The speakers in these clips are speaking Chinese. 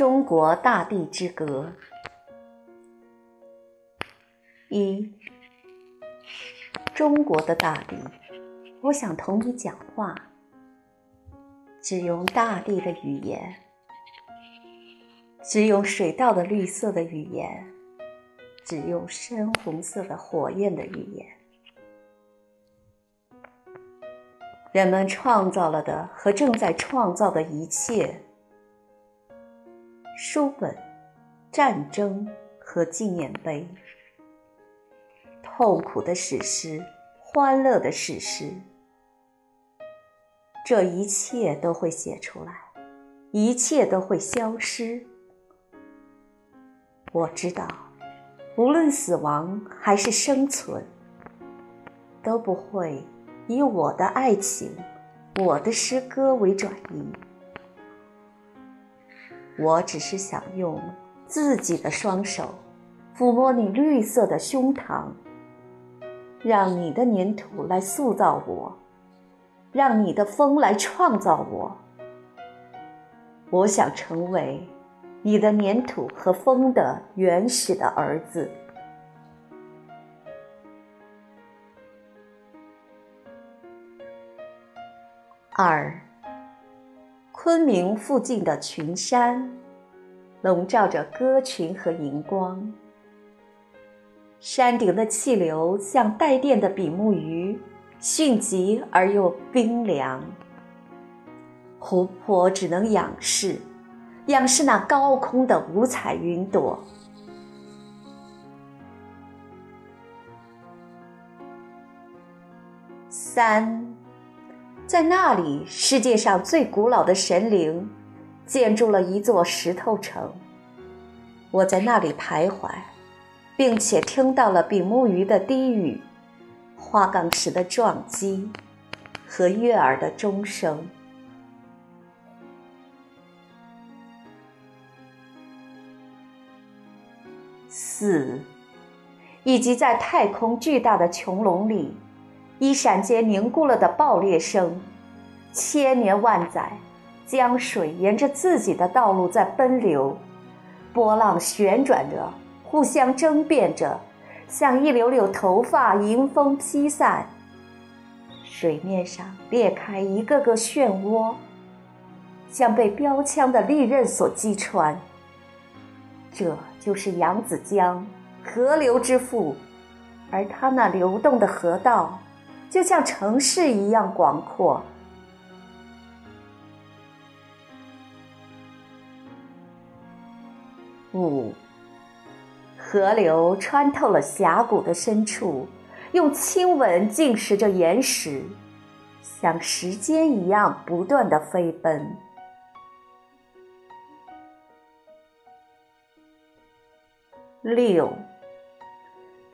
中国大地之歌一，中国的大地，我想同你讲话，只用大地的语言，只用水稻的绿色的语言，只用深红色的火焰的语言。人们创造了的和正在创造的一切。书本、战争和纪念碑，痛苦的史诗，欢乐的史诗，这一切都会写出来，一切都会消失。我知道，无论死亡还是生存，都不会以我的爱情、我的诗歌为转移。我只是想用自己的双手抚摸你绿色的胸膛，让你的粘土来塑造我，让你的风来创造我。我想成为你的粘土和风的原始的儿子。二。昆明附近的群山，笼罩着歌群和荧光。山顶的气流像带电的比目鱼，迅疾而又冰凉。湖泊只能仰视，仰视那高空的五彩云朵。三。在那里，世界上最古老的神灵建筑了一座石头城。我在那里徘徊，并且听到了比目鱼的低语、花岗石的撞击和悦耳的钟声。四，以及在太空巨大的穹隆里。一闪间凝固了的爆裂声，千年万载，江水沿着自己的道路在奔流，波浪旋转着，互相争辩着，像一绺绺头发迎风披散。水面上裂开一个个漩涡，像被标枪的利刃所击穿。这就是扬子江，河流之父，而它那流动的河道。就像城市一样广阔。五，河流穿透了峡谷的深处，用亲吻浸蚀着岩石，像时间一样不断的飞奔。六，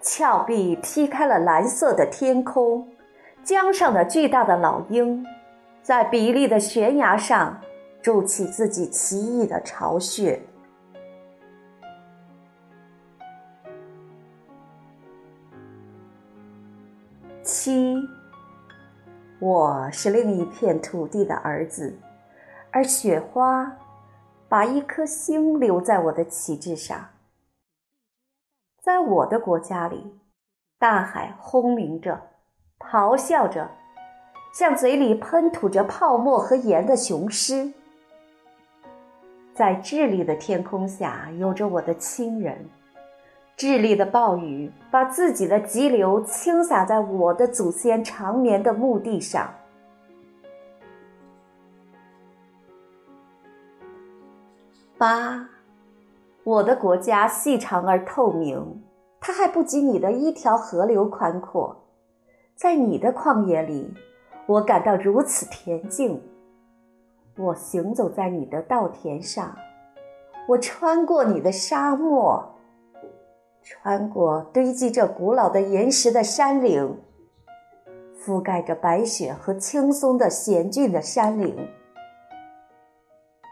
峭壁劈开了蓝色的天空。江上的巨大的老鹰，在比利的悬崖上筑起自己奇异的巢穴。七，我是另一片土地的儿子，而雪花把一颗星留在我的旗帜上。在我的国家里，大海轰鸣着。咆哮着，像嘴里喷吐着泡沫和盐的雄狮。在智利的天空下，有着我的亲人。智利的暴雨把自己的急流倾洒在我的祖先长眠的墓地上。八，我的国家细长而透明，它还不及你的一条河流宽阔。在你的旷野里，我感到如此恬静。我行走在你的稻田上，我穿过你的沙漠，穿过堆积着古老的岩石的山岭，覆盖着白雪和青松的险峻的山岭。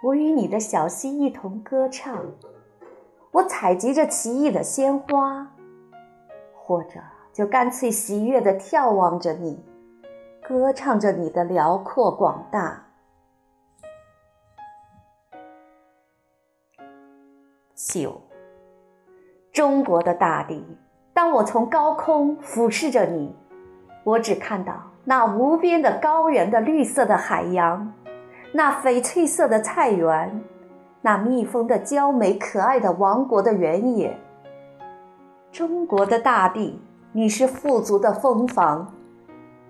我与你的小溪一同歌唱，我采集着奇异的鲜花，或者。就干脆喜悦地眺望着你，歌唱着你的辽阔广大。九，中国的大地，当我从高空俯视着你，我只看到那无边的高原的绿色的海洋，那翡翠色的菜园，那蜜蜂的娇美可爱的王国的原野。中国的大地，你是富足的蜂房，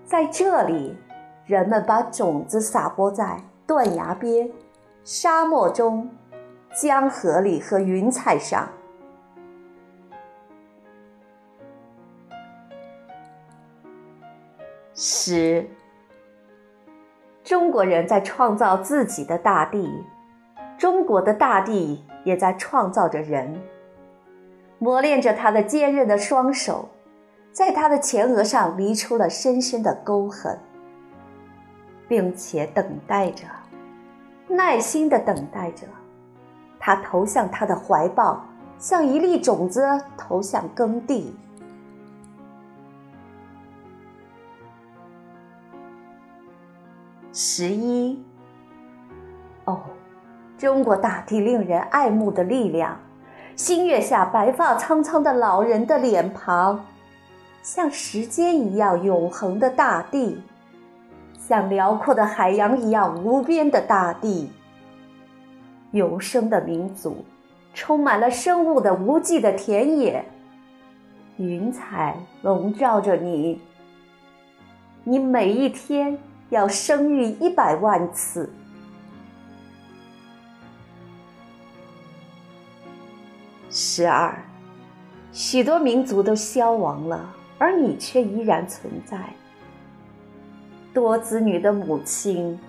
在这里，人们把种子撒播在断崖边、沙漠中、江河里和云彩上。十，中国人在创造自己的大地，中国的大地也在创造着人。磨练着他的坚韧的双手，在他的前额上离出了深深的沟痕，并且等待着，耐心的等待着，他投向他的怀抱，像一粒种子投向耕地。十一，哦，中国大地令人爱慕的力量。星月下，白发苍苍的老人的脸庞，像时间一样永恒的大地，像辽阔的海洋一样无边的大地。永生的民族，充满了生物的无际的田野。云彩笼罩着你，你每一天要生育一百万次。十二，许多民族都消亡了，而你却依然存在。多子女的母亲，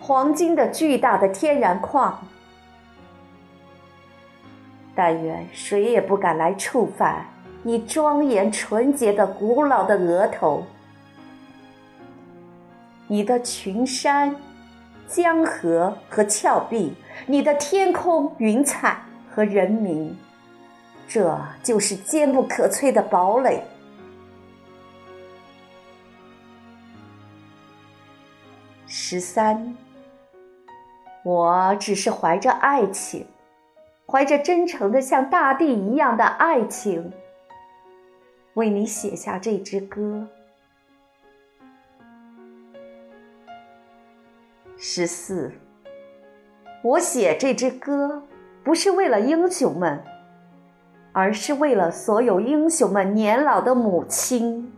黄金的巨大的天然矿，但愿谁也不敢来触犯你庄严纯洁的古老的额头，你的群山。江河和峭壁，你的天空、云彩和人民，这就是坚不可摧的堡垒。十三，我只是怀着爱情，怀着真诚的像大地一样的爱情，为你写下这支歌。十四，我写这支歌，不是为了英雄们，而是为了所有英雄们年老的母亲。